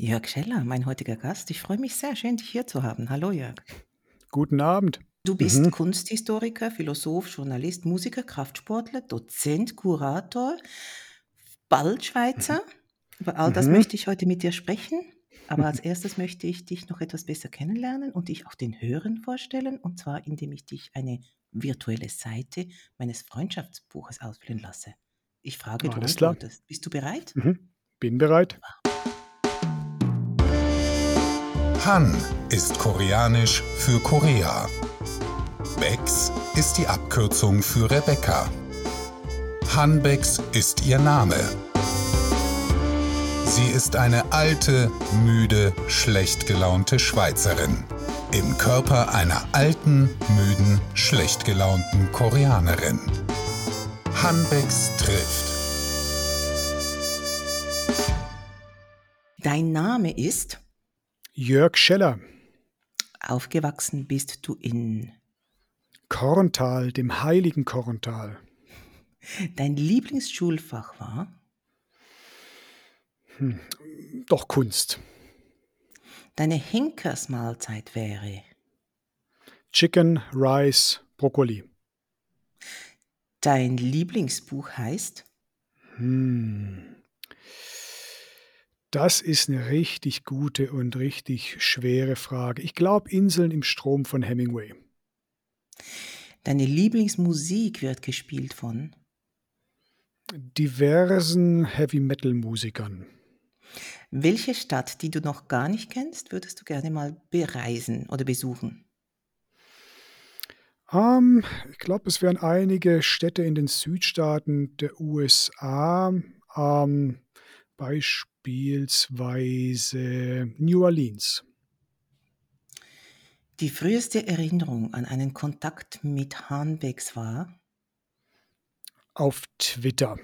Jörg Scheller, mein heutiger Gast. Ich freue mich sehr, schön, dich hier zu haben. Hallo Jörg. Guten Abend. Du bist Mhm. Kunsthistoriker, Philosoph, Journalist, Musiker, Kraftsportler, Dozent, Kurator, bald Schweizer. Über all das Mhm. möchte ich heute mit dir sprechen. Aber als erstes möchte ich dich noch etwas besser kennenlernen und dich auch den Hörern vorstellen. Und zwar, indem ich dich eine virtuelle Seite meines Freundschaftsbuches ausfüllen lasse. Ich frage, du Alles klar. antwortest. Bist du bereit? Mhm. Bin bereit. Han ist koreanisch für Korea. Bex ist die Abkürzung für Rebecca. Han Bex ist ihr Name. Sie ist eine alte, müde, schlecht gelaunte Schweizerin. Im Körper einer alten, müden, schlecht gelaunten Koreanerin. Han Bex trifft. Dein Name ist, Jörg Scheller, aufgewachsen bist du in, Korntal, dem heiligen Korntal. dein Lieblingsschulfach war, Doch Kunst. deine Henkersmahlzeit wäre, Chicken, Rice, Brokkoli. dein Lieblingsbuch heißt, Hm. Das ist eine richtig gute und richtig schwere Frage. Ich glaube Inseln im Strom von Hemingway. deine Lieblingsmusik wird gespielt von, Diversen Heavy-Metal-Musikern. welche Stadt, die du noch gar nicht kennst, würdest du gerne mal bereisen oder besuchen? Ähm, ich glaube, es wären einige Städte in den Südstaaten der USA, ähm, beispielsweise New Orleans. Die früheste Erinnerung an einen Kontakt mit Hahnbecks war, Auf Twitter.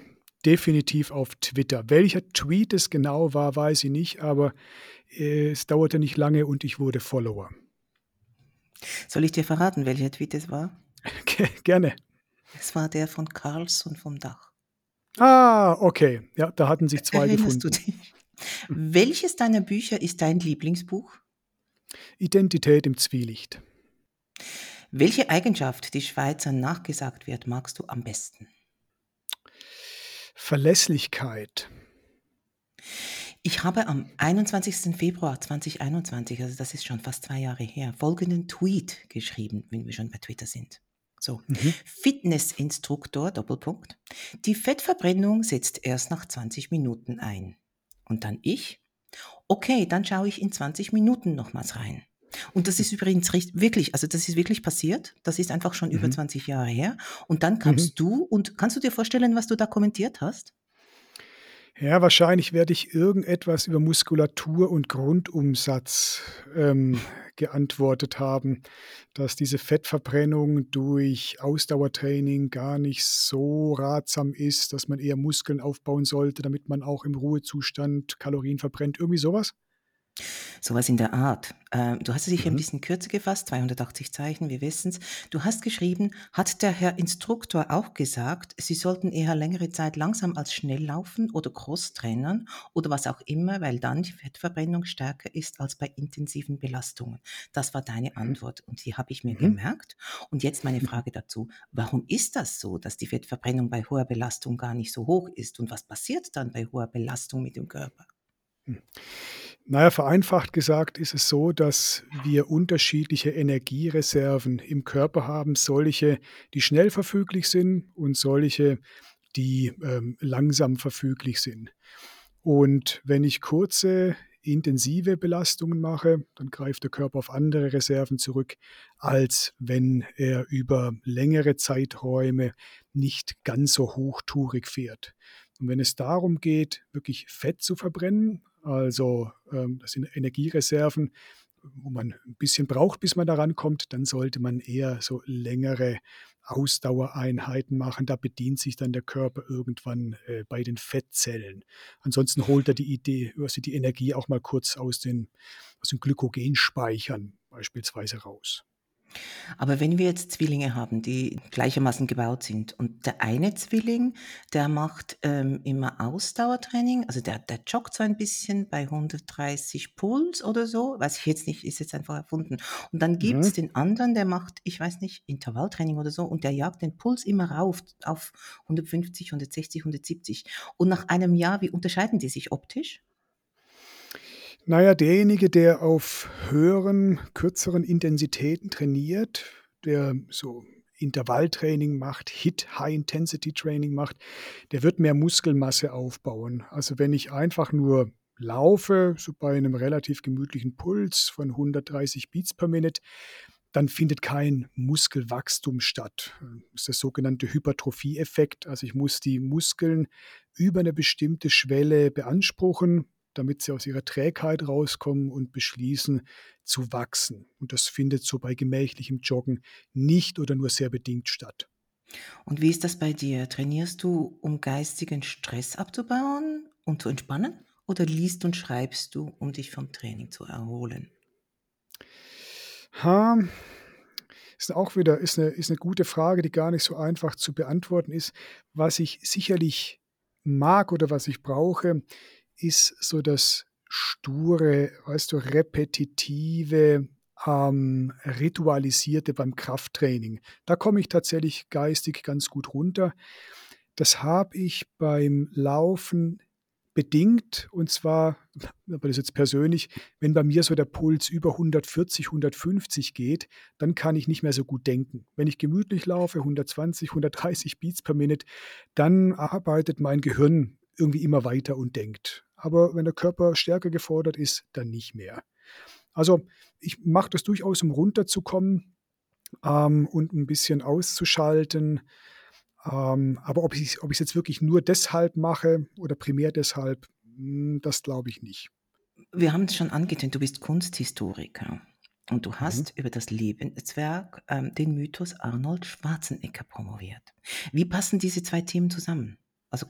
Definitiv auf Twitter. Welcher Tweet es genau war, weiß ich nicht, aber äh, es dauerte nicht lange und ich wurde Follower. soll ich dir verraten, welcher Tweet es war? Ge- Gerne. Es war der von Carlson vom Dach. Ah, okay. Ja, da hatten sich zwei Erinnerst gefunden. du dich? Welches deiner Bücher ist dein Lieblingsbuch? Identität im Zwielicht. Welche Eigenschaft, die Schweizern nachgesagt wird, magst du am besten? Verlässlichkeit. Ich habe am 21. Februar 2021, also das ist schon fast zwei Jahre her, folgenden Tweet geschrieben, wenn wir schon bei Twitter sind. So, Mhm. Fitnessinstruktor, Doppelpunkt. Die Fettverbrennung setzt erst nach 20 Minuten ein. Und dann ich. Okay, dann schaue ich in 20 Minuten nochmals rein. Und das ist übrigens richt- wirklich, also das ist wirklich passiert. Das ist einfach schon über Mhm. 20 Jahre her. Und dann kamst du und kannst du dir vorstellen, was du da kommentiert hast? Ja, wahrscheinlich werde ich irgendetwas über Muskulatur und Grundumsatz ähm, geantwortet haben, dass diese Fettverbrennung durch Ausdauertraining gar nicht so ratsam ist, dass man eher Muskeln aufbauen sollte, damit man auch im Ruhezustand Kalorien verbrennt. Irgendwie sowas? Sowas in der Art. Ähm, du hast es sicher ein Mhm. bisschen kürzer gefasst, 280 Zeichen, wir wissen es. Du hast geschrieben, hat der Herr Instruktor auch gesagt, Sie sollten eher längere Zeit langsam als schnell laufen oder Crosstrainern oder was auch immer, weil dann die Fettverbrennung stärker ist als bei intensiven Belastungen. Das war deine Antwort und die habe ich mir Mhm. gemerkt. Und jetzt meine Frage dazu, warum ist das so, dass die Fettverbrennung bei hoher Belastung gar nicht so hoch ist und was passiert dann bei hoher Belastung mit dem Körper? Naja, vereinfacht gesagt ist es so, dass wir unterschiedliche Energiereserven im Körper haben, solche, die schnell verfüglich sind und solche, die ähm, langsam verfüglich sind. Und wenn ich kurze, intensive Belastungen mache, dann greift der Körper auf andere Reserven zurück, als wenn er über längere Zeiträume nicht ganz so hochtourig fährt. Und wenn es darum geht, wirklich Fett zu verbrennen, also ähm, das sind Energiereserven, wo man ein bisschen braucht, bis man daran kommt, dann sollte man eher so längere Ausdauereinheiten machen. Da bedient sich dann der Körper irgendwann äh, bei den Fettzellen. Ansonsten holt er die Idee, also die Energie auch mal kurz aus den, aus den Glykogenspeichern beispielsweise raus. Aber wenn wir jetzt Zwillinge haben, die gleichermaßen gebaut sind und der eine Zwilling, der macht ähm, immer Ausdauertraining, also der, der joggt so ein bisschen bei 130 Puls oder so, weiß ich jetzt nicht, ist jetzt einfach erfunden. Und dann gibt es Mhm. den anderen, der macht, ich weiß nicht, Intervalltraining oder so und der jagt den Puls immer rauf auf 150, 160, 170. Und nach einem Jahr, wie unterscheiden die sich optisch? Na ja, derjenige, der auf höheren, kürzeren Intensitäten trainiert, der so Intervalltraining macht, HIIT, High Intensity Training macht, der wird mehr Muskelmasse aufbauen. Also, wenn ich einfach nur laufe, so bei einem relativ gemütlichen Puls von 130 Beats per Minute, dann findet kein Muskelwachstum statt. Das ist der sogenannte Hypertrophie-Effekt. Also, ich muss die Muskeln über eine bestimmte Schwelle beanspruchen, damit sie aus ihrer Trägheit rauskommen und beschließen zu wachsen. Und das findet so bei gemächlichem Joggen nicht oder nur sehr bedingt statt. Und wie ist das bei dir? Trainierst du, um geistigen Stress abzubauen und zu entspannen? Oder liest und schreibst du, um dich vom Training zu erholen? Ha, ist auch wieder ist 'ne ist 'ne gute Frage, die gar nicht so einfach zu beantworten ist. Was ich sicherlich mag oder was ich brauche, ist so das sture, weißt du, repetitive, ähm, ritualisierte beim Krafttraining. Da komme ich tatsächlich geistig ganz gut runter. Das habe ich beim Laufen bedingt und zwar, aber das ist jetzt persönlich, wenn bei mir so der Puls über 140, 150 geht, dann kann ich nicht mehr so gut denken. Wenn ich gemütlich laufe, 120, 130 Beats per Minute, dann arbeitet mein Gehirn irgendwie immer weiter und denkt. Aber wenn der Körper stärker gefordert ist, dann nicht mehr. Also, ich mache das durchaus, um runterzukommen, ähm, und ein bisschen auszuschalten. Ähm, aber ob ich's ob ich's jetzt wirklich nur deshalb mache oder primär deshalb, hm, das glaube ich nicht. Wir haben es schon angetönt, du bist Kunsthistoriker und du Mhm. hast über das Lebenswerk, ähm, den Mythos Arnold Schwarzenegger promoviert. Wie passen diese 2 Themen zusammen? Also,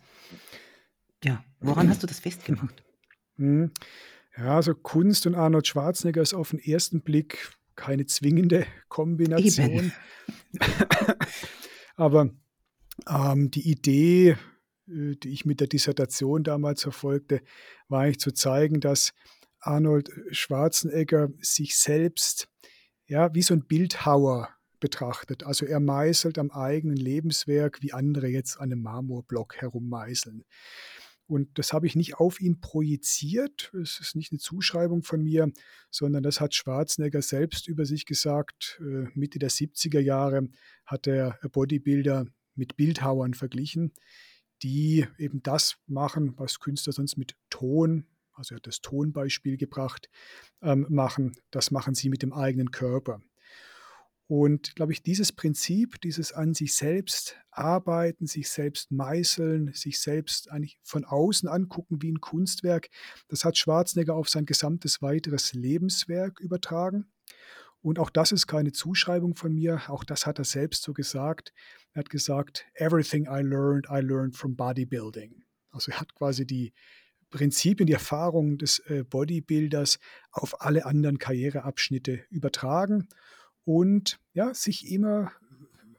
ja, woran hast du das festgemacht? Mhm. Ja, also Kunst und Arnold Schwarzenegger ist auf 'n ersten Blick keine zwingende Eben. Kombination. Aber, ähm, die Idee, äh, die ich mit der Dissertation damals verfolgte, war eigentlich zu zeigen, dass Arnold Schwarzenegger sich selbst, ja, wie so 'n Bildhauer betrachtet. Also, er meißelt am eigenen Lebenswerk, wie andere jetzt an 'nem Marmorblock herummeißeln. Und das habe ich nicht auf ihn projiziert. Es ist nicht 'ne Zuschreibung von mir, sondern das hat Schwarzenegger selbst über sich gesagt. Äh, Mitte der 70er Jahre hat er Bodybuilder mit Bildhauern verglichen, die eben das machen, was Künstler sonst mit Ton also er hat das Tonbeispiel gebracht, ähm, machen. Das machen sie mit dem eigenen Körper. Und, glaube ich, dieses Prinzip, dieses an sich selbst arbeiten, sich selbst meißeln, sich selbst eigentlich von außen angucken wie 'n Kunstwerk, das hat Schwarzenegger auf sein gesamtes weiteres Lebenswerk übertragen. Und auch das ist keine Zuschreibung von mir, auch das hat er selbst so gesagt. Er hat gesagt: „Everything I learned, I learned from bodybuilding.“ Also, er hat quasi die Prinzipien, die Erfahrungen des, äh, Bodybuilders auf alle anderen Karriereabschnitte übertragen und, ja, sich immer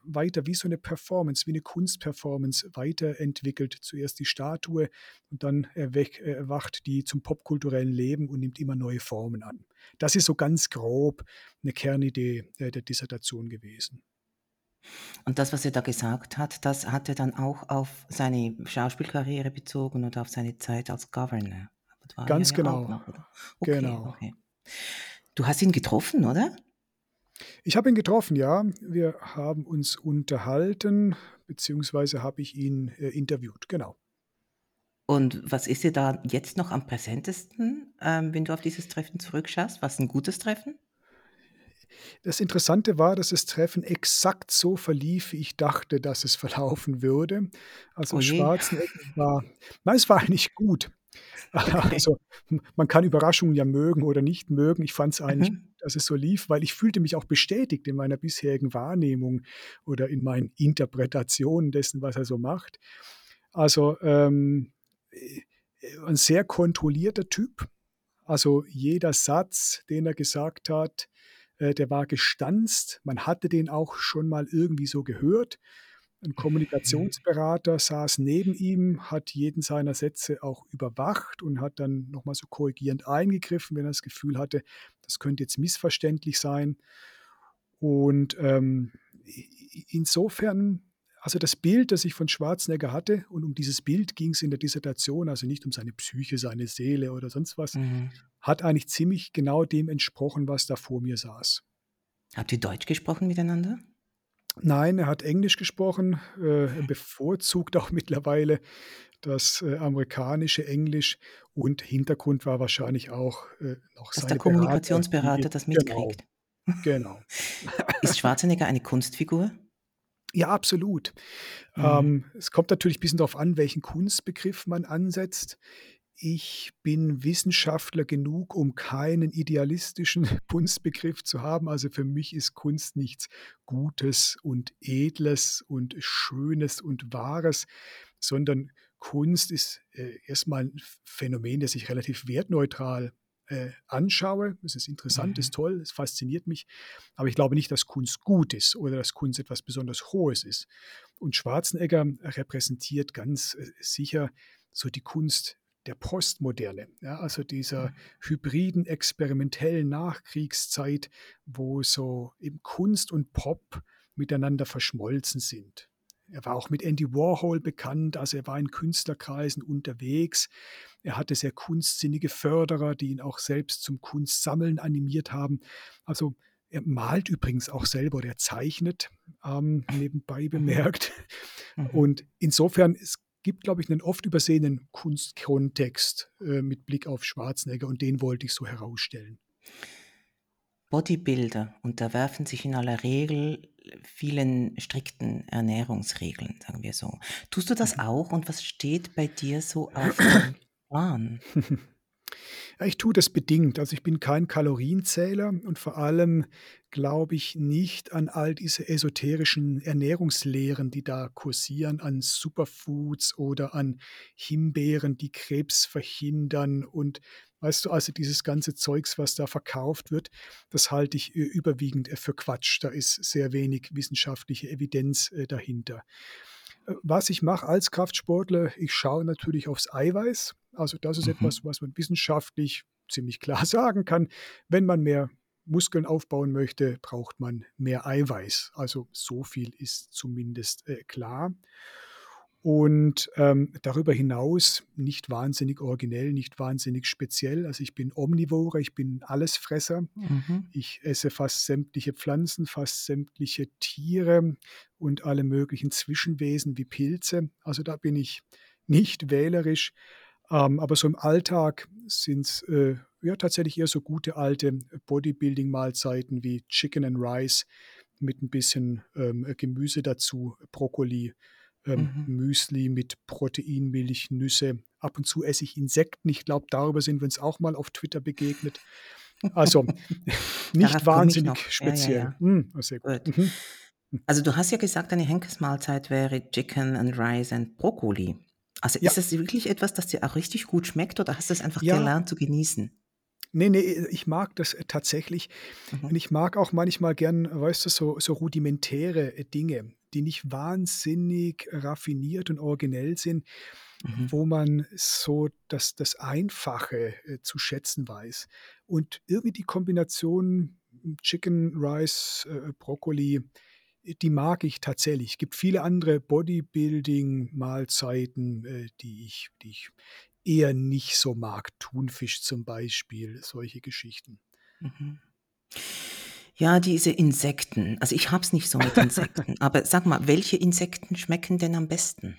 weiter wie so 'ne Performance, wie 'ne Kunstperformance weiterentwickelt. Zuerst die Statue und dann erwacht die zum popkulturellen Leben und nimmt immer neue Formen an. Das ist so ganz grob 'ne Kernidee, äh, der Dissertation gewesen. Und das, was er da gesagt hat, das hat er dann auch auf seine Schauspielkarriere bezogen oder auf seine Zeit als Governor? Er Ganz genau. noch? Okay, Genau. okay. Du hast ihn getroffen, oder? Ich habe ihn getroffen, ja. Wir haben uns unterhalten, beziehungsweise habe ich ihn, äh, interviewt, genau. Und was ist dir da jetzt noch am präsentesten, ähm, wenn du auf dieses Treffen zurückschaust? War's 'n gutes Treffen? Das Interessante war, dass das Treffen exakt so verlief, wie ich dachte, dass es verlaufen würde. Also, Oh. Schwarzenegger war nein, es war eigentlich gut. Also, man kann Überraschungen ja mögen oder nicht mögen. Ich fand's eigentlich Mhm. dass es so lief, weil ich fühlte mich auch bestätigt in meiner bisherigen Wahrnehmung oder in meinen Interpretationen dessen, was er so macht. Also, ähm, äh, äh, 'n sehr kontrollierter Typ. Also, jeder Satz, den er gesagt hat, Äh, der war gestanzt. Man hatte den auch schon mal irgendwie so gehört. Ein Kommunikationsberater saß neben ihm, hat jeden seiner Sätze auch überwacht und hat dann nochmal so korrigierend eingegriffen, wenn er das Gefühl hatte, das könnte jetzt missverständlich sein. Und ähm, insofern, also das Bild, das ich von Schwarzenegger hatte, und um dieses Bild ging es in der Dissertation, also nicht um seine Psyche, seine Seele oder sonst was, mhm. hat eigentlich ziemlich genau dem entsprochen, was da vor mir saß. Habt ihr Deutsch gesprochen miteinander? Nein, er hat Englisch gesprochen, äh, bevorzugt auch mittlerweile das, äh, amerikanische Englisch und Hintergrund war wahrscheinlich auch, äh, noch Dass der Kommunikationsberater das genau, mitkriegt. genau. Ist Schwarzenegger eine Kunstfigur? Ja, absolut. Mhm. Ähm, es kommt natürlich ein bisschen darauf an, welchen Kunstbegriff man ansetzt. Ich bin Wissenschaftler genug, um keinen idealistischen Kunstbegriff zu haben. Also für mich ist Kunst nichts Gutes und Edles und Schönes und Wahres, sondern Kunst ist äh, erstmal ein Phänomen, das ich relativ wertneutral äh, anschaue. Es ist interessant, ist mhm. toll, es fasziniert mich. Aber ich glaube nicht, dass Kunst gut ist oder dass Kunst etwas besonders Hohes ist. Und Schwarzenegger repräsentiert ganz äh, sicher so die Kunst der Postmoderne, ja, also dieser mhm. hybriden, experimentellen Nachkriegszeit, wo so eben Kunst und Pop miteinander verschmolzen sind. Er war auch mit Andy Warhol bekannt, also er war in Künstlerkreisen unterwegs. Er hatte sehr kunstsinnige Förderer, die ihn auch selbst zum Kunstsammeln animiert haben. Also er malt übrigens auch selber oder er zeichnet, ähm, nebenbei mhm. bemerkt. Mhm. Und insofern, es gibt, glaube ich, einen oft übersehenen Kunstkontext äh, mit Blick auf Schwarzenegger und den wollte ich so herausstellen. Bodybuilder unterwerfen sich in aller Regel vielen strikten Ernährungsregeln, sagen wir so. Tust du das mhm. auch und was steht bei dir so auf dem Plan? Ja, ich tue das bedingt. Also ich bin kein Kalorienzähler und vor allem glaube ich nicht an all diese esoterischen Ernährungslehren, die da kursieren, an Superfoods oder an Himbeeren, die Krebs verhindern und weißt du, also dieses ganze Zeugs, was da verkauft wird, das halte ich überwiegend für Quatsch. Da ist sehr wenig wissenschaftliche Evidenz äh, dahinter. Äh, was ich mache als Kraftsportler, ich schaue natürlich aufs Eiweiß. Also das ist mhm. etwas, was man wissenschaftlich ziemlich klar sagen kann. Wenn man mehr Muskeln aufbauen möchte, braucht man mehr Eiweiß. Also so viel ist zumindest äh, klar. Und ähm, darüber hinaus nicht wahnsinnig originell, nicht wahnsinnig speziell. Also ich bin Omnivore, ich bin Allesfresser. Mhm. Ich esse fast sämtliche Pflanzen, fast sämtliche Tiere und alle möglichen Zwischenwesen wie Pilze. Also da bin ich nicht wählerisch. Ähm, aber so im Alltag sind es äh, ja tatsächlich eher so gute alte Bodybuilding-Mahlzeiten wie Chicken and Rice mit ein bisschen ähm, Gemüse dazu, Brokkoli ähm, mhm. Müsli mit Proteinmilch, Nüsse. Ab und zu esse ich Insekten. Ich glaube, darüber sind wir uns auch mal auf Twitter begegnet. Also nicht wahnsinnig speziell. Ja, ja, ja. Mm, sehr gut. gut. Mhm. Also du hast ja gesagt, deine Henkesmahlzeit wäre Chicken and Rice and Brokkoli. Also ist das wirklich etwas, das dir auch richtig gut schmeckt oder hast du es einfach gelernt zu genießen? Nee, nee, ich mag das äh, tatsächlich. Mhm. Und ich mag auch manchmal gern, weißt du, so, so rudimentäre äh, Dinge die nicht wahnsinnig raffiniert und originell sind, mhm. wo man so das, das Einfache äh, zu schätzen weiß. Und irgendwie die Kombination Chicken, Rice, Brokkoli, die mag ich tatsächlich. Es gibt viele andere Bodybuilding-Mahlzeiten, äh, die, ich, die ich eher nicht so mag. Thunfisch zum Beispiel, solche Geschichten. Mhm. Ja, diese Insekten. Also ich habe es nicht so mit Insekten. aber sag mal, welche Insekten schmecken denn am besten?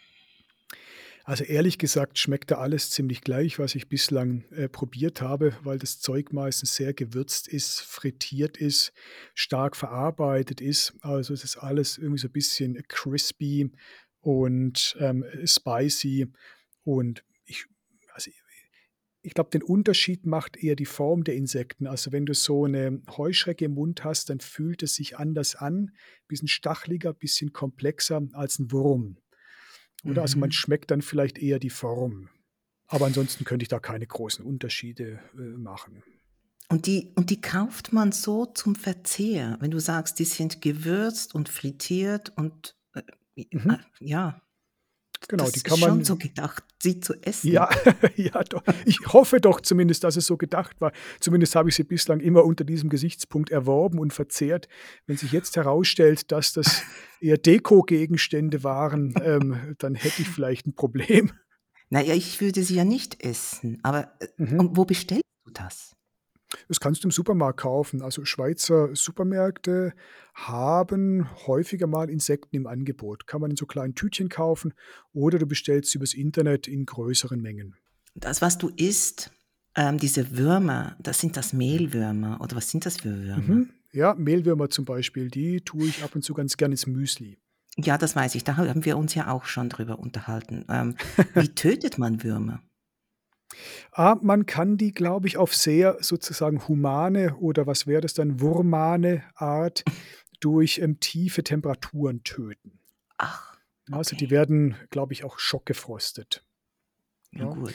Also ehrlich gesagt schmeckt da alles ziemlich gleich, was ich bislang äh, probiert habe, weil das Zeug meistens sehr gewürzt ist, frittiert ist, stark verarbeitet ist. Also es ist alles irgendwie so ein bisschen crispy und ähm, spicy. Und ich, also ich glaube, den Unterschied macht eher die Form der Insekten. Also wenn du so eine Heuschrecke im Mund hast, dann fühlt es sich anders an, bisschen stacheliger, bisschen komplexer als ein Wurm. Oder mhm. also man mhm. schmeckt dann vielleicht eher die Form. Aber ansonsten könnte ich da keine großen Unterschiede äh, machen. Und die, und die kauft man so zum Verzehr, wenn du sagst, die sind gewürzt und frittiert und äh, Mhm. ja, Genau, das die ist kann schon man so gedacht, sie zu Ja, essen. ja doch. Ich hoffe doch zumindest, dass es so gedacht war. Zumindest habe ich sie bislang immer unter diesem Gesichtspunkt erworben und verzehrt. Wenn sich jetzt herausstellt, dass das eher Dekogegenstände waren, ähm, dann hätte ich vielleicht ein Problem. Naja, ich würde sie ja nicht essen, aber äh, Mhm. und wo bestellst du das? Das kannst du im Supermarkt kaufen. Also, Schweizer Supermärkte haben häufiger mal Insekten im Angebot. Kann man in so kleinen Tütchen kaufen oder du bestellst sie übers Internet in größeren Mengen. Das, was du isst, ähm, diese Würmer, das sind das Mehlwürmer oder was sind das für Würmer? Mhm. Ja, Mehlwürmer zum Beispiel, die tue ich ab und zu ganz gerne ins Müsli. Ja, das weiß ich. Da haben wir uns ja auch schon drüber unterhalten. Ähm, wie tötet man Würmer? Ah, man kann die, glaube ich, auf sehr sozusagen humane oder was wäre das dann, wurmane Art durch, ähm, tiefe Temperaturen töten. Ach, Also, die okay. werden, glaube ich, auch schockgefrostet. Ja, Ja, gut.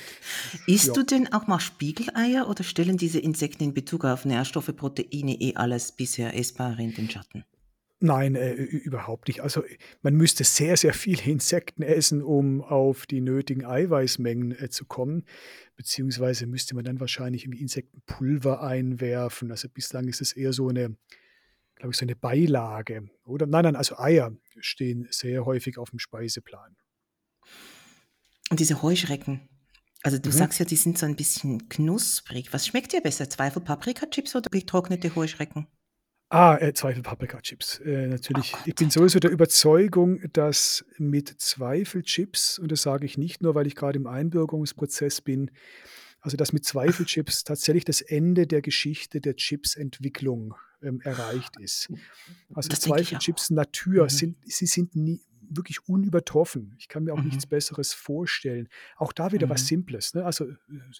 Isst ja. du denn auch mal Spiegeleier oder stellen diese Insekten in Bezug auf Nährstoffe, Proteine eh alles bisher Essbare in den Schatten? Nein, äh, überhaupt nicht. Also, man müsste sehr, sehr viele Insekten essen, um auf die nötigen Eiweißmengen, äh, zu kommen, beziehungsweise müsste man dann wahrscheinlich irgendwie Insektenpulver einwerfen. Also, bislang ist es eher so eine glaube ich, so eine Beilage, oder? Nein, nein, also Eier stehen sehr häufig auf dem Speiseplan. Und diese Heuschrecken, also du Mhm. sagst ja, die sind so ein bisschen knusprig. Was schmeckt dir besser, Zweifel Paprika-Chips oder getrocknete Heuschrecken? Ah, äh, Zweifel Paprika-Chips. Äh, Oh natürlich, ich Gott bin sowieso der. Überzeugung, dass mit Zweifelchips, und das sage ich nicht nur, weil ich gerade im Einbürgerungsprozess bin, also dass mit Zweifelchips tatsächlich das Ende der Geschichte der Chipsentwicklung, ähm, erreicht ist. Also denke ich Zweifelchips. Natur Mhm. sind sie sind nie wirklich unübertroffen. Ich kann mir auch nichts Mhm. Besseres vorstellen. Auch da wieder was Mhm. Simples, ne? Also, äh,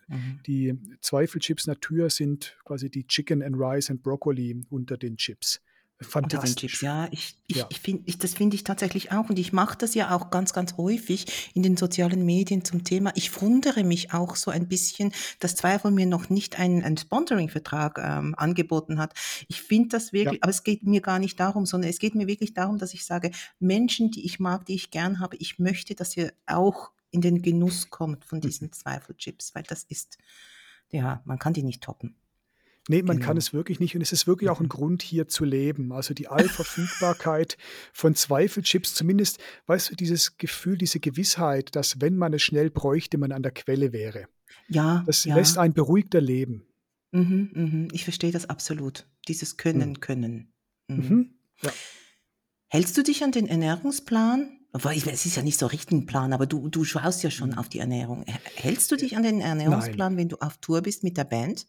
Mhm. die Zweifelchips Natur sind quasi die Chicken and Rice and Broccoli unter den Chips. Fantastisch. ja. Ich, ich, Ja. ich finde, ich, das finde ich tatsächlich auch. Und ich mache das ja auch ganz, ganz häufig in den sozialen Medien zum Thema. Ich wundere mich auch so ein bisschen, dass Zweifel mir noch nicht einen, einen Sponsoring-Vertrag ähm, angeboten hat. Ich finde das Ja. wirklich, aber es geht mir gar nicht darum, sondern es geht mir wirklich darum, dass ich sage, Menschen, die ich mag, die ich gern habe, ich möchte, dass ihr auch in den Genuss kommt von Mhm. diesen Zweifelchips, weil das ist, ja, man kann die nicht toppen. Ne, man kann Genau. es wirklich nicht und es ist wirklich auch 'n Mhm. Grund, hier zu leben. Also, die Allverfügbarkeit von Zweifelchips, zumindest, weißt du, dieses Gefühl, diese Gewissheit, dass, wenn man es schnell bräuchte, man an der Quelle wäre. Ja, Das lässt ja. einen beruhigter leben. Mhm, mhm. Ich verstehe das absolut. Dieses Mhm. Können, Können. Mhm. Mhm. Ja. Hältst du dich an den Ernährungsplan? Es ist ja nicht so richtig 'n Plan, aber du du schaust ja schon auf die Ernährung. Hältst du Äh, dich an den nein. Ernährungsplan, wenn du auf Tour bist mit der Band?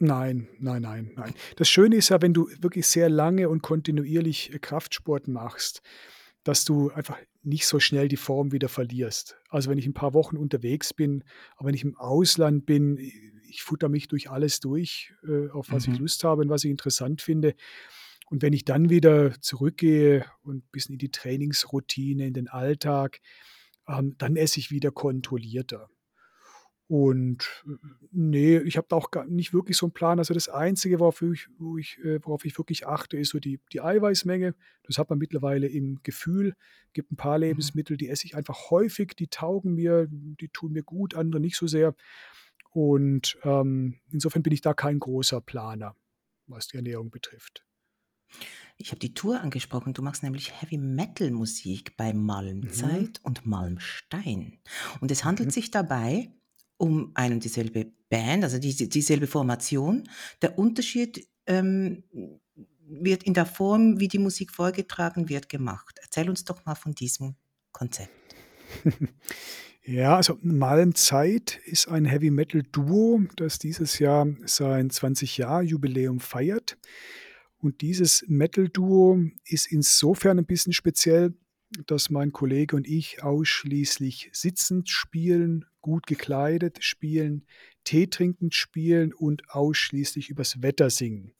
Nein, nein, nein, nein. Das Schöne ist ja, wenn du wirklich sehr lange und kontinuierlich, äh, Kraftsport machst, dass du einfach nicht so schnell die Form wieder verlierst. Also, wenn ich 'n paar Wochen unterwegs bin, aber wenn ich im Ausland bin, ich futter mich durch alles durch, äh, auf was ich Mhm. Lust habe und was ich interessant finde. Und wenn ich dann wieder zurückgehe und bisschen in die Trainingsroutine, in den Alltag, ähm, dann esse ich wieder kontrollierter. Und, äh, ne, ich habe da auch gar nicht wirklich so 'n Plan. Also, das Einzige, worauf ich wo ich äh, worauf ich wirklich achte, ist so die die Eiweißmenge. Das hat man mittlerweile im Gefühl. Gibt 'n paar Mhm. Lebensmittel, die esse ich einfach häufig, die taugen mir, die tun mir gut, andere nicht so sehr. Und, ähm, insofern bin ich da kein großer Planer, was die Ernährung betrifft. Ich habe die Tour angesprochen. Du machst nämlich Heavy-Metal-Musik bei Mhm. Malmzeit und Malmstein. Und es handelt Mhm. sich dabei um ein und dieselbe Band, also diese dieselbe Formation. Der Unterschied, ähm, wird in der Form, wie die Musik vorgetragen wird, gemacht. Erzähl uns doch mal von diesem Konzept. Ja, also Malmzeit ist ein Heavy-Metal-Duo, das dieses Jahr sein 20-Jahr-Jubiläum feiert. Und dieses Metal-Duo ist insofern 'n bisschen speziell, dass mein Kollege und ich ausschließlich sitzend spielen, gut gekleidet spielen, Tee trinkend spielen und ausschließlich übers Wetter singen.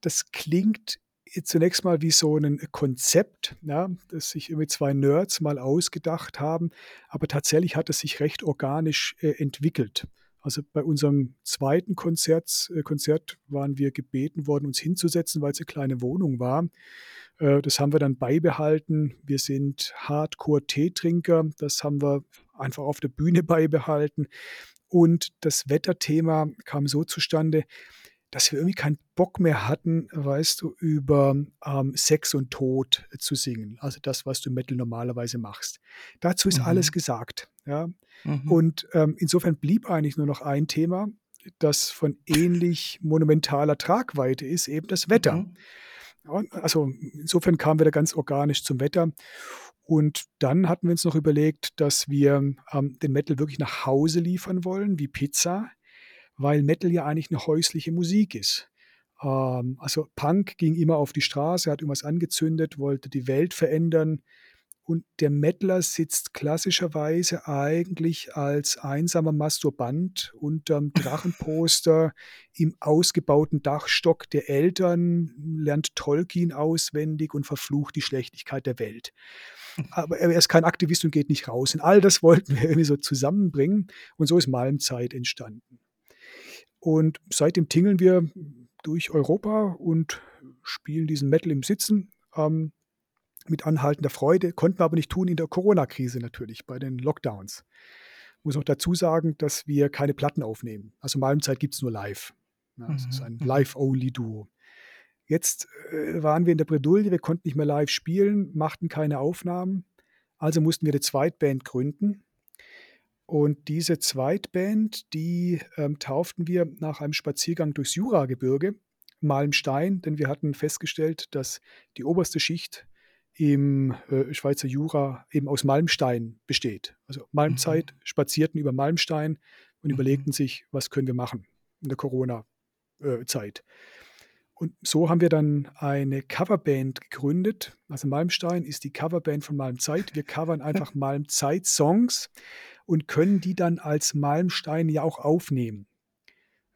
Das klingt zunächst mal wie so 'nen Konzept, ja, das sich irgendwie 2 Nerds mal ausgedacht haben, aber tatsächlich hat es sich recht organisch, äh, entwickelt. Also bei unserem zweiten Konzert, äh, Konzert waren wir gebeten worden, uns hinzusetzen, weil es eine kleine Wohnung war. Äh, das haben wir dann beibehalten. Wir sind Hardcore-Teetrinker. Das haben wir einfach auf der Bühne beibehalten. Und das Wetterthema kam so zustande, dass wir irgendwie keinen Bock mehr hatten, weißt du, über ähm, Sex und Tod zu singen. Also das, was du im Metal normalerweise machst. Dazu ist mhm. alles gesagt. Ja? Mhm. Und ähm, insofern blieb eigentlich nur noch ein Thema, das von ähnlich monumentaler Tragweite ist, eben das Wetter. Mhm. Also insofern kamen wir da ganz organisch zum Wetter. Und dann hatten wir uns noch überlegt, dass wir ähm, den Metal wirklich nach Hause liefern wollen, wie Pizza, weil Metal ja eigentlich eine häusliche Musik ist. Ähm, also Punk ging immer auf die Straße, hat irgendwas angezündet, wollte die Welt verändern. Und der Mettler sitzt klassischerweise eigentlich als einsamer Masturbant unterm Drachenposter im ausgebauten Dachstock der Eltern, lernt Tolkien auswendig und verflucht die Schlechtigkeit der Welt. Aber er ist kein Aktivist und geht nicht raus. Und all das wollten wir irgendwie so zusammenbringen. Und so ist Malmzeit entstanden. Und seitdem tingeln wir durch Europa und spielen diesen Metal im Sitzen. Ähm, mit anhaltender Freude, konnten wir aber nicht tun in der Corona-Krise natürlich, bei den Lockdowns. Ich muss auch dazu sagen, dass wir keine Platten aufnehmen. Also Malmzeit gibt es nur live. Ja, es mhm. ist ein mhm. Live-Only-Duo. Jetzt äh, waren wir in der Bredouille, wir konnten nicht mehr live spielen, machten keine Aufnahmen. Also mussten wir eine Zweitband gründen. Und diese Zweitband, die ähm, tauften wir nach einem Spaziergang durchs Juragebirge, Malmstein, denn wir hatten festgestellt, dass die oberste Schicht im äh, Schweizer Jura eben aus Malmstein besteht. Also Malmzeit, mhm. spazierten über Malmstein und mhm. überlegten sich, was können wir machen in der Corona-Zeit. Und so haben wir dann eine Coverband gegründet. Also Malmstein ist die Coverband von Malmzeit. Wir covern einfach Malmzeit-Songs und können die dann als Malmstein ja auch aufnehmen.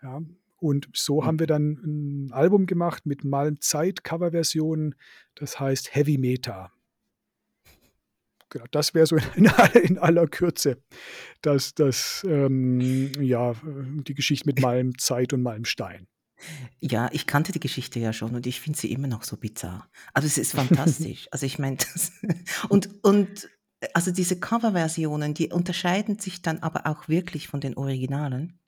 Ja, und so mhm. haben wir dann ein Album gemacht mit Malmzeit-Coverversionen, das heißt Heavy Meta. Genau, das wäre so in, in, aller Kürze das, das, ähm, ja, die Geschichte mit Malmzeit und Malmstein. Ja, ich kannte die Geschichte ja schon und ich finde sie immer noch so bizarr. Also es ist fantastisch. also ich meine, und, und also diese Coverversionen, die unterscheiden sich dann aber auch wirklich von den Originalen.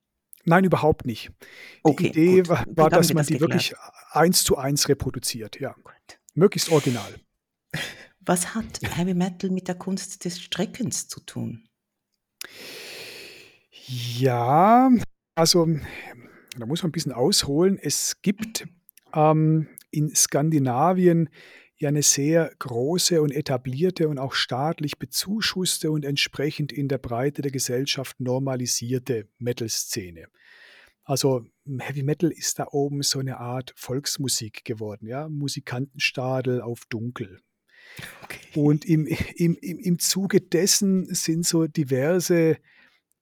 Nein, überhaupt nicht. Die okay, Idee gut. war, war dass man das die geklärt. wirklich eins zu eins reproduziert, ja. Gut. Möglichst original. Was hat Heavy Metal mit der Kunst des Streckens zu tun? Ja, also da muss man ein bisschen ausholen. Es gibt ähm, in Skandinavien ja eine sehr große und etablierte und auch staatlich bezuschusste und entsprechend in der Breite der Gesellschaft normalisierte Metal-Szene. Also Heavy Metal ist da oben so eine Art Volksmusik geworden, ja, Musikantenstadel auf Dunkel. Okay. Und im, im, im, im Zuge dessen sind so diverse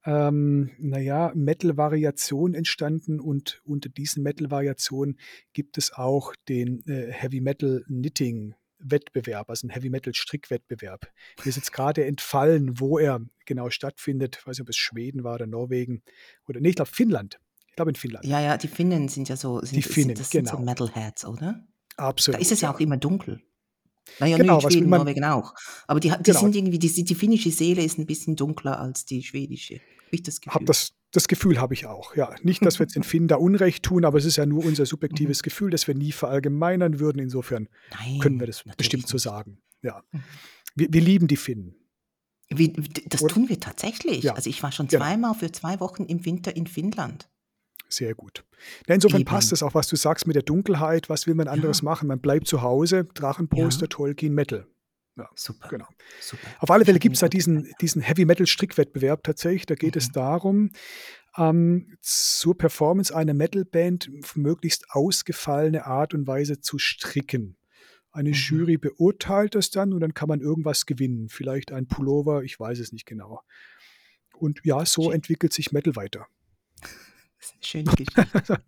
ähm, naja, Metal-Variationen entstanden und unter diesen Metal-Variationen gibt es auch den äh, Heavy Metal Knitting Wettbewerb, also ein Heavy Metal Strickwettbewerb. Mir ist jetzt gerade entfallen, wo er genau stattfindet. Ich weiß nicht, ob es Schweden war oder Norwegen oder nee, ich glaube Finnland. Ich glaube in Finnland. Ja, ja, die Finnen sind ja so, sind, die Finnen, sind, das genau. sind so Metalheads, oder? Absolut. Da ist es ja auch immer dunkel. Naja, genau, in Schweden, Norwegen auch. Aber die, die genau. sind irgendwie, die, die finnische Seele ist ein bisschen dunkler als die schwedische. Habe ich das Gefühl. Hab das, das Gefühl habe ich auch, ja. Nicht, dass wir jetzt den Finnen da Unrecht tun, aber es ist ja nur unser subjektives mhm. Gefühl, das wir nie verallgemeinern würden. Insofern Nein, können wir das bestimmt nicht. so sagen. Ja. Mhm. Wir, wir lieben die Finnen. Wie, das Oder? tun wir tatsächlich. Ja. Also ich war schon genau. zweimal für zwei Wochen im Winter in Finnland. Sehr gut. Ja, insofern Eben. passt es auch, was du sagst mit der Dunkelheit. Was will man anderes ja. machen? Man bleibt zu Hause, Drachenposter, ja. Tolkien, Metal. Ja, Super. Genau. Super. Auf alle Fälle gibt es da diesen, diesen Heavy Metal Strickwettbewerb tatsächlich. Da geht mhm. es darum, ähm, zur Performance einer Metalband auf möglichst ausgefallene Art und Weise zu stricken. Eine mhm. Jury beurteilt das dann und dann kann man irgendwas gewinnen. Vielleicht ein Pullover, ich weiß es nicht genau. Und ja, so entwickelt sich Metal weiter. Schöne Geschichte.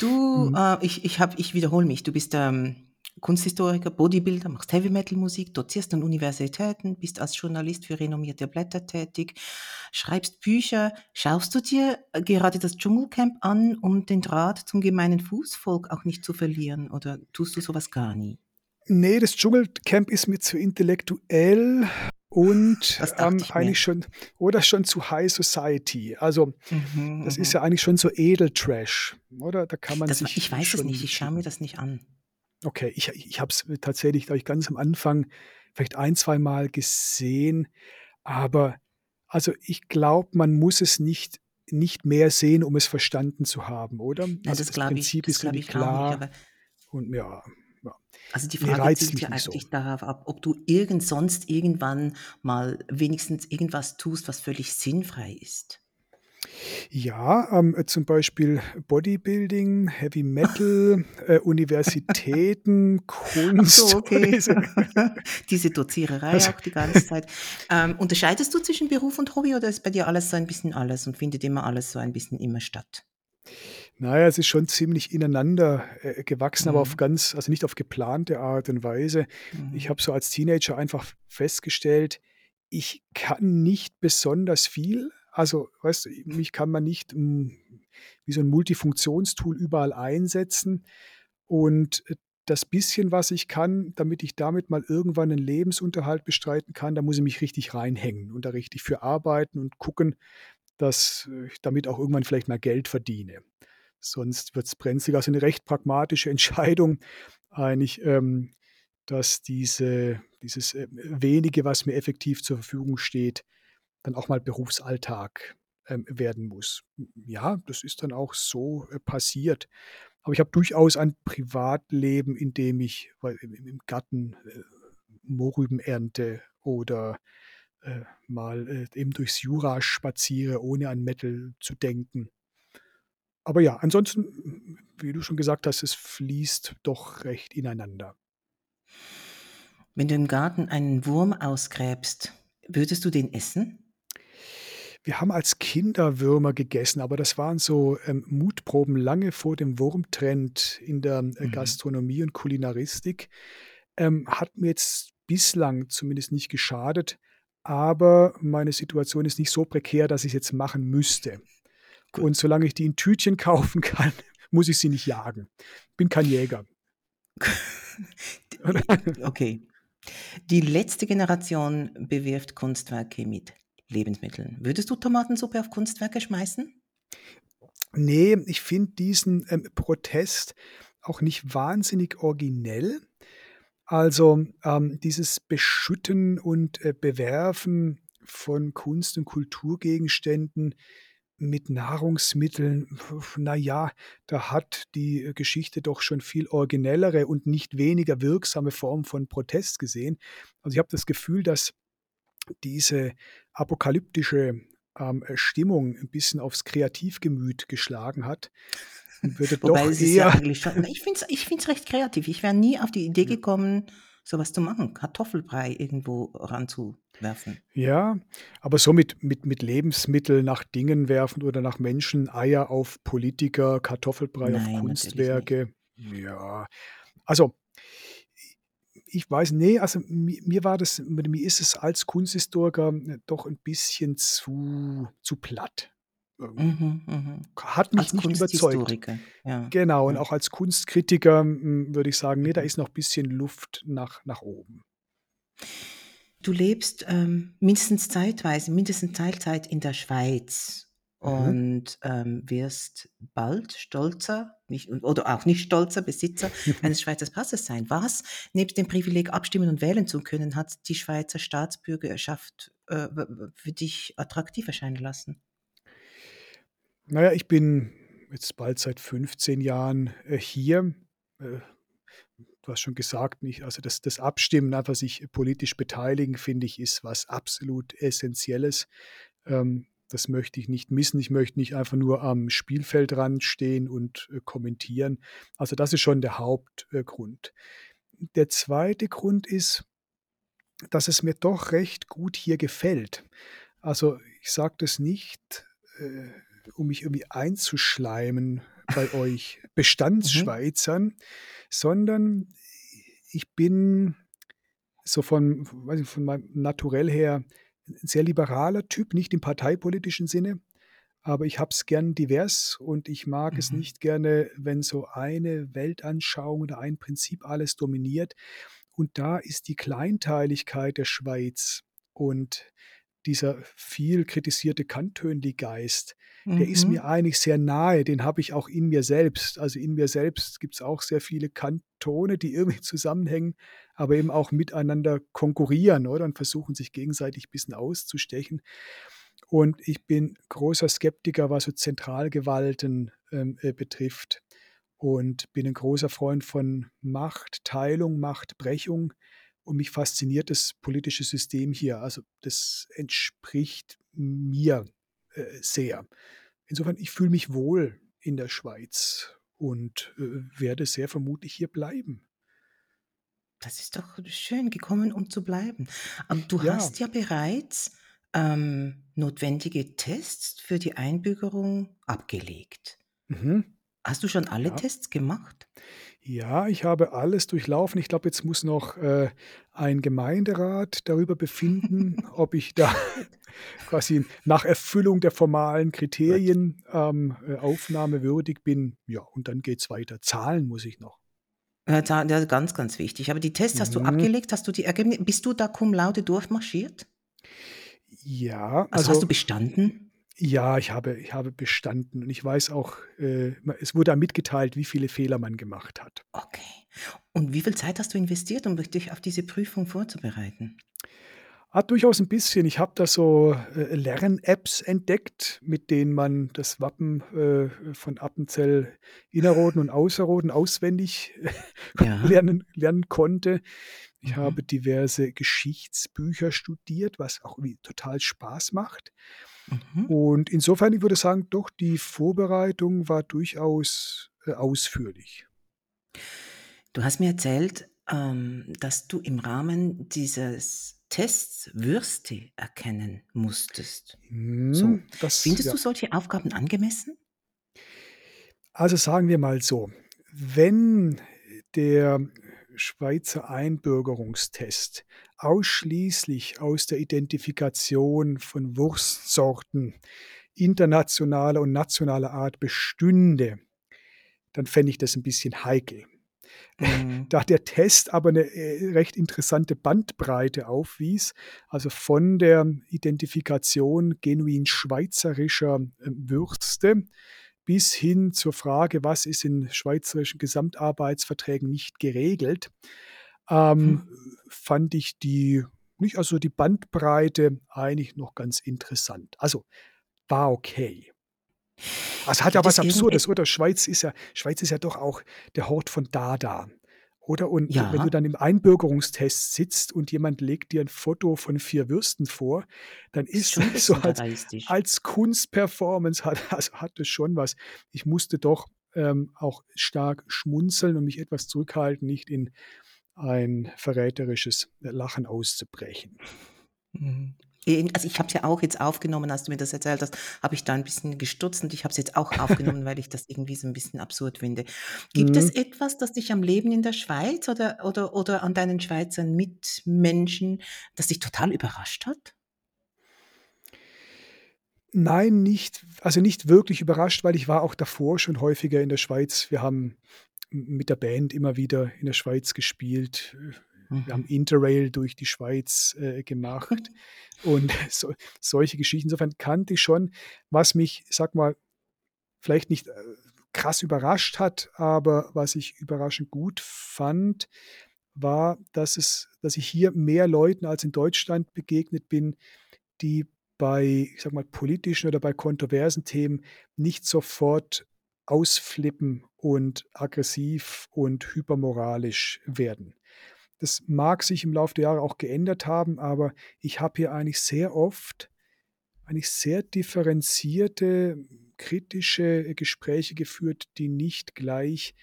du, mhm. äh, ich, ich, ich wiederhole mich, du bist ähm, Kunsthistoriker, Bodybuilder, machst Heavy Metal Musik, dozierst an Universitäten, bist als Journalist für renommierte Blätter tätig, schreibst Bücher. Schaust du dir äh, gerade das Dschungelcamp an, um den Draht zum gemeinen Fußvolk auch nicht zu verlieren? Oder tust du sowas gar nie? Nee, das Dschungelcamp ist mir zu intellektuell und ähm, eigentlich schon oder schon zu High Society. Also mhm, das ist mhm. ja eigentlich schon so Edeltrash, oder? Da kann man das, sich. Ich weiß es nicht, ich schaue mir das nicht an. Okay, ich, ich habe es tatsächlich, glaube ich, ganz am Anfang vielleicht ein, zwei Mal gesehen, aber also ich glaube, man muss es nicht, nicht mehr sehen, um es verstanden zu haben, oder? Ja, also das, das Prinzip ich, das ist klar. Nicht, und ja, also die Frage zielt ja eigentlich so. darauf ab, ob du irgend sonst irgendwann mal wenigstens irgendwas tust, was völlig sinnfrei ist. Ja, ähm, zum Beispiel Bodybuilding, Heavy Metal, äh, Universitäten, Kunst. So, okay. Diese Doziererei also, auch die ganze Zeit. Ähm, unterscheidest du zwischen Beruf und Hobby oder ist bei dir alles so ein bisschen alles und findet immer alles so ein bisschen immer statt? Naja, es ist schon ziemlich ineinander äh, gewachsen, aber auf mhm. ganz, also nicht auf geplante Art und Weise. Ich mhm. habe so als Teenager einfach festgestellt, ich kann nicht besonders viel. Also, weißt du, mich kann man nicht hm, wie so ein Multifunktionstool überall einsetzen. Und äh, das bisschen, was ich kann, damit ich damit mal irgendwann einen Lebensunterhalt bestreiten kann, da muss ich mich richtig reinhängen und da richtig für arbeiten und gucken, dass ich damit auch irgendwann vielleicht mal Geld verdiene. Sonst wird es brenzlig. Also eine recht pragmatische Entscheidung eigentlich, ähm, dass diese, dieses äh, wenige, was mir effektiv zur Verfügung steht, dann auch mal Berufsalltag ähm, werden muss. Ja, das ist dann auch so äh, passiert. Aber ich habe durchaus ein Privatleben, in dem ich weil, im, im Garten äh, Mohrrüben ernte oder äh, mal äh, eben durchs Jura spaziere, ohne an Metal zu denken. Aber ja, ansonsten, wie du schon gesagt hast, es fließt doch recht ineinander. Wenn du im Garten einen Wurm ausgräbst, würdest du den essen? Wir haben als Kinder Würmer gegessen, aber das waren so ähm, Mutproben lange vor dem Wurmtrend in der äh, mhm. Gastronomie und Kulinaristik. Ähm, hat mir jetzt bislang zumindest nicht geschadet, aber meine Situation ist nicht so prekär, dass ich es jetzt machen müsste. Gut. Und solange ich die in Tütchen kaufen kann, muss ich sie nicht jagen. Bin kein Jäger. okay. Die letzte Generation bewirft Kunstwerke mit Lebensmitteln. Würdest du Tomatensuppe auf Kunstwerke schmeißen? Nee, ich finde diesen ähm, Protest auch nicht wahnsinnig originell. Also ähm, dieses Beschütten und äh, Bewerfen von Kunst- und Kulturgegenständen mit Nahrungsmitteln, na ja, da hat die äh, Geschichte doch schon viel originellere und nicht weniger wirksame Formen von Protest gesehen. Also ich habe das Gefühl, dass diese apokalyptische ähm, Stimmung ein bisschen aufs Kreativgemüt geschlagen hat. würde Wobei doch es ist ja eigentlich schon, ich finde es ich recht kreativ. Ich wäre nie auf die Idee gekommen, sowas zu machen, Kartoffelbrei irgendwo ranzuwerfen. Ja, aber so mit, mit, mit Lebensmitteln nach Dingen werfen oder nach Menschen, Eier auf Politiker, Kartoffelbrei auf Kunstwerke. Ja, also ich weiß, nee, also mir, mir war das, mir ist es als Kunsthistoriker doch ein bisschen zu, zu platt. Mhm, mhm. Hat mich Als nicht überzeugt. ja. Genau, und auch als Kunstkritiker hm, würde ich sagen, nee, da mhm. ist noch ein bisschen Luft nach, nach oben. Du lebst ähm, mindestens zeitweise, mindestens Teilzeit in der Schweiz Mhm. und ähm, wirst bald stolzer, nicht, oder auch nicht stolzer Besitzer eines Schweizer Passes sein. Was nebst dem Privileg, abstimmen und wählen zu können, hat die Schweizer Staatsbürgerschaft äh, für dich attraktiv erscheinen lassen? Naja, ich bin jetzt bald seit 15 Jahren äh, hier. Äh, du hast schon gesagt, nicht, also das, das Abstimmen, einfach sich politisch beteiligen, finde ich, ist was absolut Essentielles. Ähm, das möchte ich nicht missen. Ich möchte nicht einfach nur am Spielfeldrand stehen und äh, kommentieren. Also das ist schon der Hauptgrund. der zweite Grund ist, dass es mir doch recht gut hier gefällt. Also ich sage das nicht. Äh, um mich irgendwie einzuschleimen bei euch mhm. Bestandsschweizern, mhm. sondern ich bin so von weiß nicht, von meinem Naturell her 'n sehr liberaler Typ, nicht im parteipolitischen Sinne, aber ich habe es gern divers und ich mag es Mhm. nicht gerne, wenn so eine Weltanschauung oder ein Prinzip alles dominiert. Und da ist die Kleinteiligkeit der Schweiz und dieser viel kritisierte Kantönli-Geist, der ist mir Mhm. eigentlich sehr nahe, den habe ich auch in mir selbst. Also, in mir selbst gibt's auch sehr viele Kantone, die irgendwie zusammenhängen, aber eben auch miteinander konkurrieren, oder, und versuchen, sich gegenseitig bisschen auszustechen. Und ich bin großer Skeptiker, was so Zentralgewalten, ähm, äh, betrifft und bin 'n großer Freund von Machtteilung, Machtbrechung und mich fasziniert das politische System hier. Also, das entspricht mir, äh, sehr. Insofern, ich fühle mich wohl in der Schweiz und, äh, werde sehr vermutlich hier bleiben. Das ist doch schön, gekommen, um zu bleiben. Aber du Ja. hast ja bereits, ähm, notwendige Tests für die Einbürgerung abgelegt. Mhm. Hast du schon alle Ja. Tests gemacht? Ja, ich habe alles durchlaufen. Ich glaube, jetzt muss noch, äh, ein Gemeinderat darüber befinden, ob ich da quasi nach Erfüllung der formalen Gut. Kriterien, ähm, äh, aufnahmewürdig bin. Ja, und dann geht's weiter. Zahlen muss ich noch. Äh, da ja, ganz, ganz wichtig. Aber die Tests hast du Mhm. abgelegt? Hast du die Ergebni bist du da cum laude durchmarschiert? Ja, Also, hast du also bestanden? Ja, ich habe ich habe bestanden und ich weiß auch, äh, es wurde mitgeteilt, wie viele Fehler man gemacht hat. Okay. Und wie viel Zeit hast du investiert, um dich auf diese Prüfung vorzubereiten? Ah, durchaus 'n bisschen. Ich habe da so, äh, Lern-Apps entdeckt, mit denen man das Wappen, äh, von Appenzell Innerrhoden und Ausserrhoden auswendig Ja. lernen lernen konnte. Ich Mhm. habe diverse Geschichtsbücher studiert, was auch total Spaß macht. Mhm. Und insofern, ich würde sagen, doch, die Vorbereitung war durchaus, äh, ausführlich. Du hast mir erzählt, ähm, dass du im Rahmen dieses Tests Würste erkennen musstest. So, Mhm, das findest ja. du solche Aufgaben angemessen? Also, sagen wir mal so, wenn der Schweizer Einbürgerungstest ausschließlich aus der Identifikation von Wurstsorten internationaler und nationaler Art bestünde, dann fände ich das 'n bisschen heikel. Mhm. Da der Test aber 'ne, äh, recht interessante Bandbreite aufwies, also von der Identifikation genuin schweizerischer, ähm, Würste bis hin zur Frage: „Was ist in schweizerischen Gesamtarbeitsverträgen nicht geregelt?“ Hm. Ähm, fand ich die nicht also, die Bandbreite eigentlich noch ganz interessant. Also, war okay. Es hat ja was Absurdes, oder? Schweiz ist ja Schweiz ist ja doch auch der Hort von Dada, oder? Und wenn du Ja. dann im Einbürgerungstest sitzt und jemand legt dir 'n Foto von 4 Würsten vor, dann Ist 'n das so als als Kunstperformance hat also, hat das schon was. Ich musste doch, ähm, auch stark schmunzeln und mich etwas zurückhalten, nicht in ein verräterisches Lachen auszubrechen. Mhm. Also, ich habe es ja auch jetzt aufgenommen, als du mir das erzählt hast, habe ich da 'n bisschen gestutzt und ich habe es jetzt auch aufgenommen, weil ich das irgendwie so 'n bisschen absurd finde. Gibt es Mhm. etwas, das dich am Leben in der Schweiz oder oder oder an deinen Schweizer Mitmenschen, das dich total überrascht hat? Nein, nicht also, nicht wirklich überrascht, weil ich war auch davor schon häufiger in der Schweiz. Wir haben mit der Band immer wieder in der Schweiz gespielt. Äh, wir haben Mhm. Interrail durch die Schweiz, äh, gemacht und so solche Geschichten. Insofern kannte ich schon, was mich, sage mal, vielleicht nicht, äh, krass überrascht hat, aber was ich überraschend gut fand, war, dass es dass ich hier mehr Leuten als in Deutschland begegnet bin, die bei, ich sage mal, politischen oder bei kontroversen Themen nicht sofort ausflippen und aggressiv und hypermoralisch werden. Das mag sich im Lauf der Jahre auch geändert haben, aber ich habe hier eigentlich sehr oft eigentlich sehr differenzierte, kritische Gespräche geführt, die nicht gleich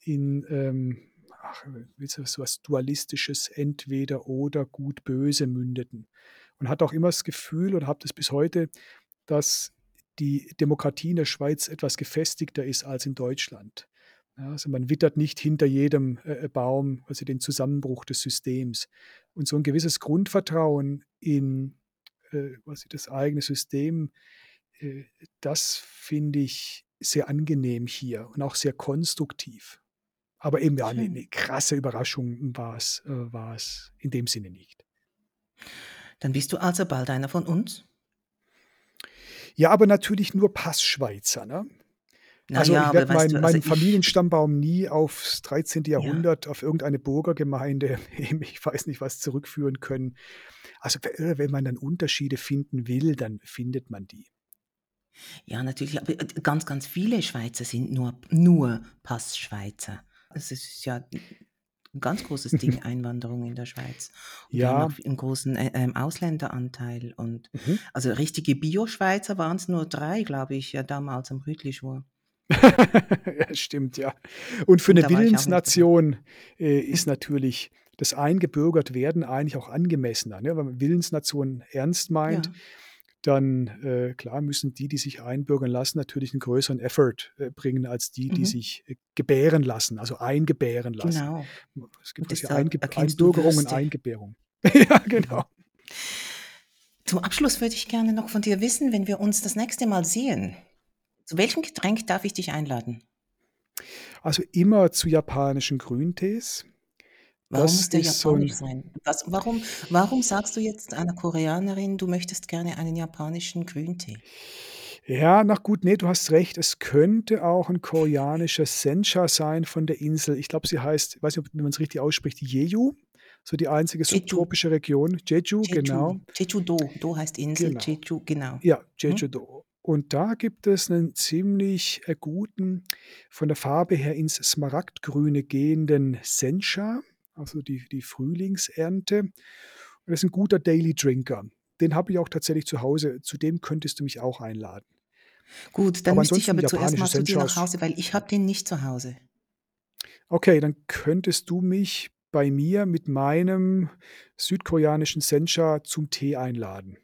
in, ähm, ach, so was Dualistisches, Entweder-Oder, Gut-Böse mündeten. Und hatte auch immer das Gefühl oder habe das bis heute, dass die Demokratie in der Schweiz etwas gefestigter ist als in Deutschland. Also man wittert nicht hinter jedem äh, äh, Baum, also den Zusammenbruch des Systems. Und so ein gewisses Grundvertrauen in äh, quasi das eigene System, äh, das finde ich sehr angenehm hier und auch sehr konstruktiv. Aber eben ja, 'ne Schön. 'ne krasse Überraschung war's äh, war's in dem Sinne nicht. Dann bist du also bald einer von uns? Ja, aber natürlich nur Passschweizer, ne? Also, ja, ich werde weißt meinen du, also meinen Familienstammbaum nie aufs 13. ja. Jahrhundert, auf irgendeine Burgergemeinde ich weiß nicht was zurückführen können. Also, äh, wenn man dann Unterschiede finden will, dann findet man die. Ja, natürlich, aber, äh, ganz, ganz viele Schweizer sind nur nur Passschweizer. Es ist ja 'n ganz großes Ding, Einwanderung in der Schweiz. Und wir haben Ja, auch 'n großen, äh, ähm, Ausländeranteil und mhm. also richtige Bio-Schweizer waren's nur 3, glaube ich, ja, damals am Rütlischwur. Ja, stimmt, ja. Und für Und 'ne dabei. Willensnation, äh, ist natürlich das Eingebürgertwerden eigentlich auch angemessener, ne? Wenn man Willensnation ernst meint, ja, dann, äh, klar müssen die, die sich einbürgern lassen, natürlich 'n größeren Effort, äh, bringen als die, die mhm, sich, äh, gebären lassen, also eingebären lassen. genau. Es gibt Eingeb erkennst du Einbürgerung und. Eingebärung. Ja, genau. Zum Abschluss würde ich gerne noch von dir wissen, wenn wir uns das nächste Mal sehen, zu welchem Getränk darf ich dich einladen? Also, immer zu japanischen Grüntees. Warum Das muss der so japanisch 'n sein? Was warum warum sagst du jetzt einer Koreanerin, du möchtest gerne einen japanischen Grüntee? Ja, na gut, ne, du hast recht. Es könnte auch 'n koreanischer Sencha sein von der Insel. Ich glaube, sie heißt ich weiß nicht, ob wie man's richtig ausspricht, Jeju, so die einzige subtropische Region. Jeju, Jeju, genau, Jeju-do. Do heißt Insel, genau. Jeju, genau. Ja, Mhm. Jeju-do. Und da gibt es 'nen ziemlich, äh, guten, von der Farbe her ins Smaragdgrüne gehenden Sencha, also die die Frühlingsernte. Und das ist 'n guter Daily Drinker. Den habe ich auch tatsächlich zu Hause. Zu dem könntest du mich auch einladen. Gut, dann Aber müsste ich ansonsten aber zuerst japanische mal zu dir nach Senchas Hause, weil ich habe den nicht zu Hause. Okay, dann könntest du mich bei mir mit meinem südkoreanischen Sencha zum Tee einladen.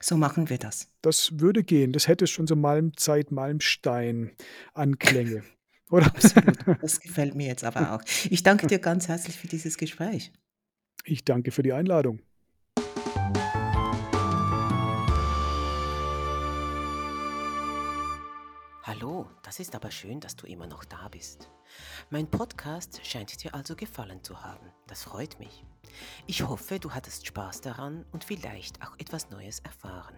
So machen wir das. Das würde gehen. Das hätte schon so Malmzeit-Malmstein-Anklänge, oder? Absolut. Das gefällt mir jetzt aber auch. Ich danke dir ganz herzlich für dieses Gespräch. Ich danke für die Einladung. Hallo, das ist aber schön, dass du immer noch da bist. Mein Podcast scheint dir also gefallen zu haben. Das freut mich. Ich hoffe, du hattest Spaß daran und vielleicht auch etwas Neues erfahren.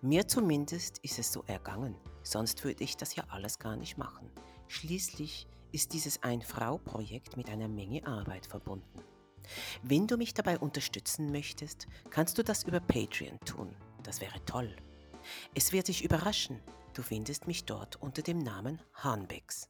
Mir zumindest ist es so ergangen, sonst würde ich das ja alles gar nicht machen. Schließlich ist dieses Ein-Frau-Projekt mit einer Menge Arbeit verbunden. Wenn du mich dabei unterstützen möchtest, kannst du das über Patreon tun. Das wäre toll. Es wird dich überraschen, du findest mich dort unter dem Namen Hanbex.